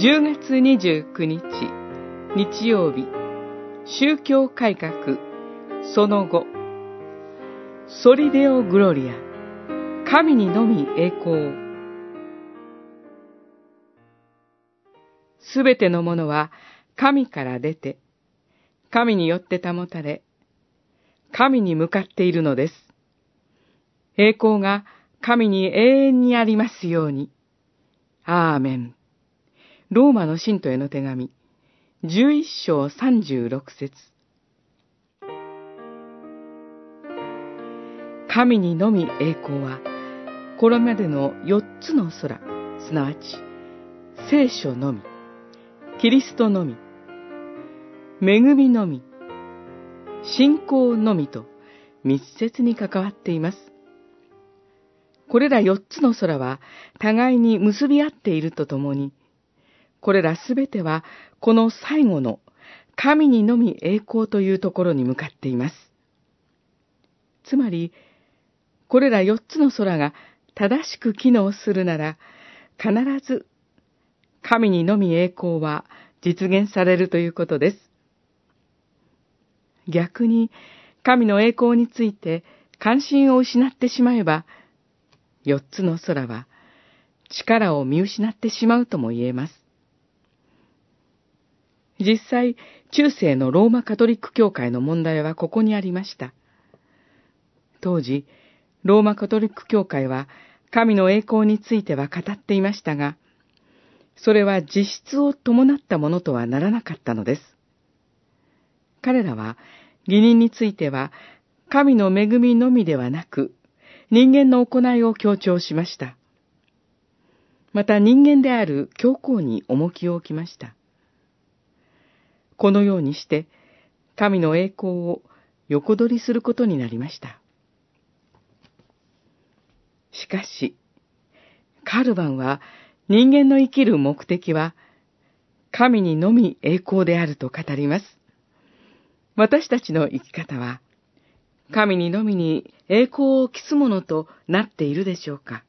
10月29日日曜日。宗教改革。その後。ソリデオグロリア。神にのみ栄光。すべてのものは神から出て神によって保たれ神に向かっているのです。栄光が神に永遠にありますように。アーメン。ローマの信徒への手紙、11章36節。神にのみ栄光は、これまでの4つの空、すなわち、聖書のみ、キリストのみ、恵みのみ、信仰のみと密接に関わっています。これら4つの空は互いに結び合っているとともに、これらすべては、この最後の神にのみ栄光というところに向かっています。つまり、これら四つの空が正しく機能するなら、必ず神にのみ栄光は実現されるということです。逆に、神の栄光について関心を失ってしまえば、四つの空は力を見失ってしまうとも言えます。実際、中世のローマカトリック教会の問題はここにありました。当時、ローマカトリック教会は神の栄光については語っていましたが、それは実質を伴ったものとはならなかったのです。彼らは、義人については、神の恵みのみではなく、人間の行いを強調しました。また人間である教皇に重きを置きました。このようにして、神の栄光を横取りすることになりました。しかし、カルバンは人間の生きる目的は、神にのみ栄光であると語ります。私たちの生き方は、神にのみに栄光を期すものとなっているでしょうか